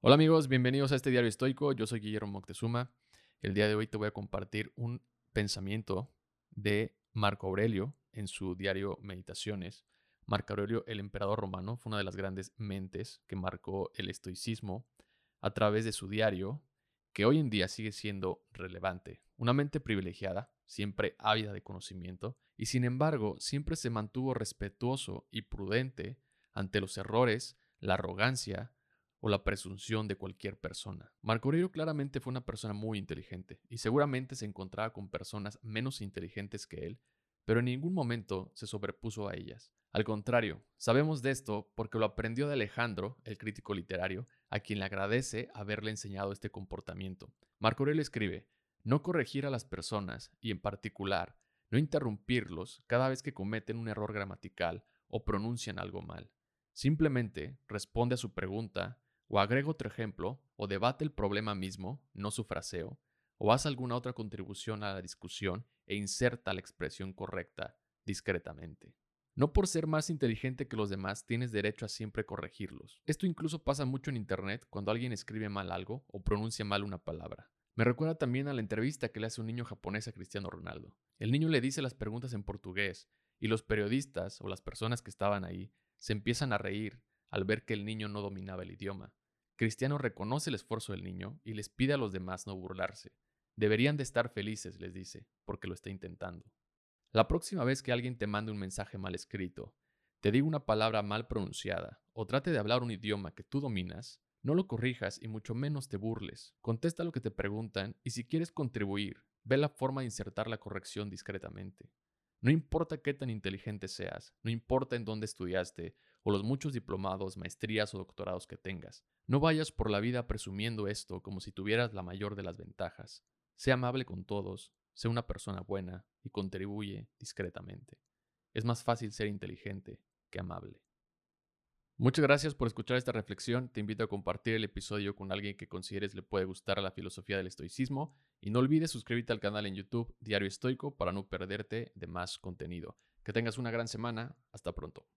Hola amigos, bienvenidos a este diario estoico. Yo soy Guillermo Moctezuma. El día de hoy te voy a compartir un pensamiento de Marco Aurelio en su diario Meditaciones. Marco Aurelio, el emperador romano, fue una de las grandes mentes que marcó el estoicismo a través de su diario, que hoy en día sigue siendo relevante. Una mente privilegiada, siempre ávida de conocimiento, y sin embargo siempre se mantuvo respetuoso y prudente ante los errores, la arrogancia, o la presunción de cualquier persona. Marco Aurelio claramente fue una persona muy inteligente y seguramente se encontraba con personas menos inteligentes que él, pero en ningún momento se sobrepuso a ellas. Al contrario, sabemos de esto porque lo aprendió de Alejandro, el crítico literario, a quien le agradece haberle enseñado este comportamiento. Marco Aurelio escribe, no corregir a las personas y en particular, no interrumpirlos cada vez que cometen un error gramatical o pronuncian algo mal. Simplemente responde a su pregunta o agrega otro ejemplo, o debate el problema mismo, no su fraseo, o haz alguna otra contribución a la discusión e inserta la expresión correcta discretamente. No por ser más inteligente que los demás tienes derecho a siempre corregirlos. Esto incluso pasa mucho en Internet cuando alguien escribe mal algo o pronuncia mal una palabra. Me recuerda también a la entrevista que le hace un niño japonés a Cristiano Ronaldo. El niño le dice las preguntas en portugués y los periodistas o las personas que estaban ahí se empiezan a reír al ver que el niño no dominaba el idioma. Cristiano reconoce el esfuerzo del niño y les pide a los demás no burlarse. Deberían de estar felices, les dice, porque lo está intentando. La próxima vez que alguien te mande un mensaje mal escrito, te diga una palabra mal pronunciada o trate de hablar un idioma que tú dominas, no lo corrijas y mucho menos te burles. Contesta lo que te preguntan y si quieres contribuir, ve la forma de insertar la corrección discretamente. No importa qué tan inteligente seas, no importa en dónde estudiaste o los muchos diplomados, maestrías o doctorados que tengas. No vayas por la vida presumiendo esto como si tuvieras la mayor de las ventajas. Sé amable con todos, sé una persona buena y contribuye discretamente. Es más fácil ser inteligente que amable. Muchas gracias por escuchar esta reflexión. Te invito a compartir el episodio con alguien que consideres le puede gustar la filosofía del estoicismo y no olvides suscribirte al canal en YouTube Diario Estoico para no perderte de más contenido. Que tengas una gran semana. Hasta pronto.